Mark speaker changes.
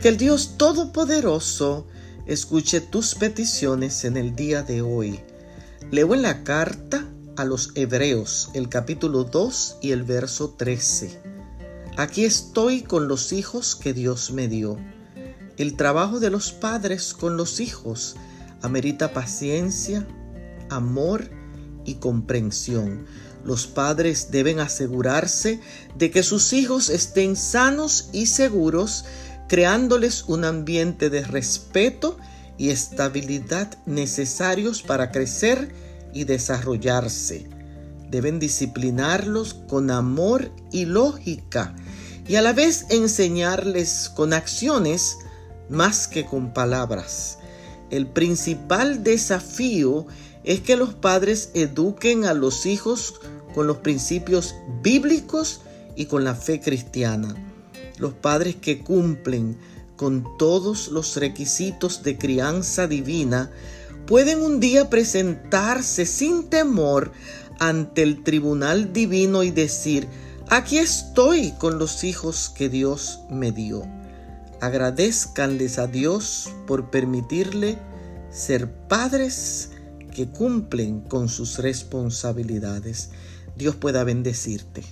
Speaker 1: Que el Dios Todopoderoso escuche tus peticiones en el día de hoy. Leo en la carta a los Hebreos, el capítulo 2 y el verso 13. Aquí estoy con los hijos que Dios me dio. El trabajo de los padres con los hijos amerita paciencia, amor y comprensión. Los padres deben asegurarse de que sus hijos estén sanos y seguros, creándoles un ambiente de respeto y estabilidad necesarios para crecer y desarrollarse. Deben disciplinarlos con amor y lógica y a la vez enseñarles con acciones más que con palabras. El principal desafío es que los padres eduquen a los hijos con los principios bíblicos y con la fe cristiana. Los padres que cumplen con todos los requisitos de crianza divina pueden un día presentarse sin temor ante el tribunal divino y decir, aquí estoy con los hijos que Dios me dio. Agradezcanles a Dios por permitirle ser padres que cumplen con sus responsabilidades. Dios pueda bendecirte.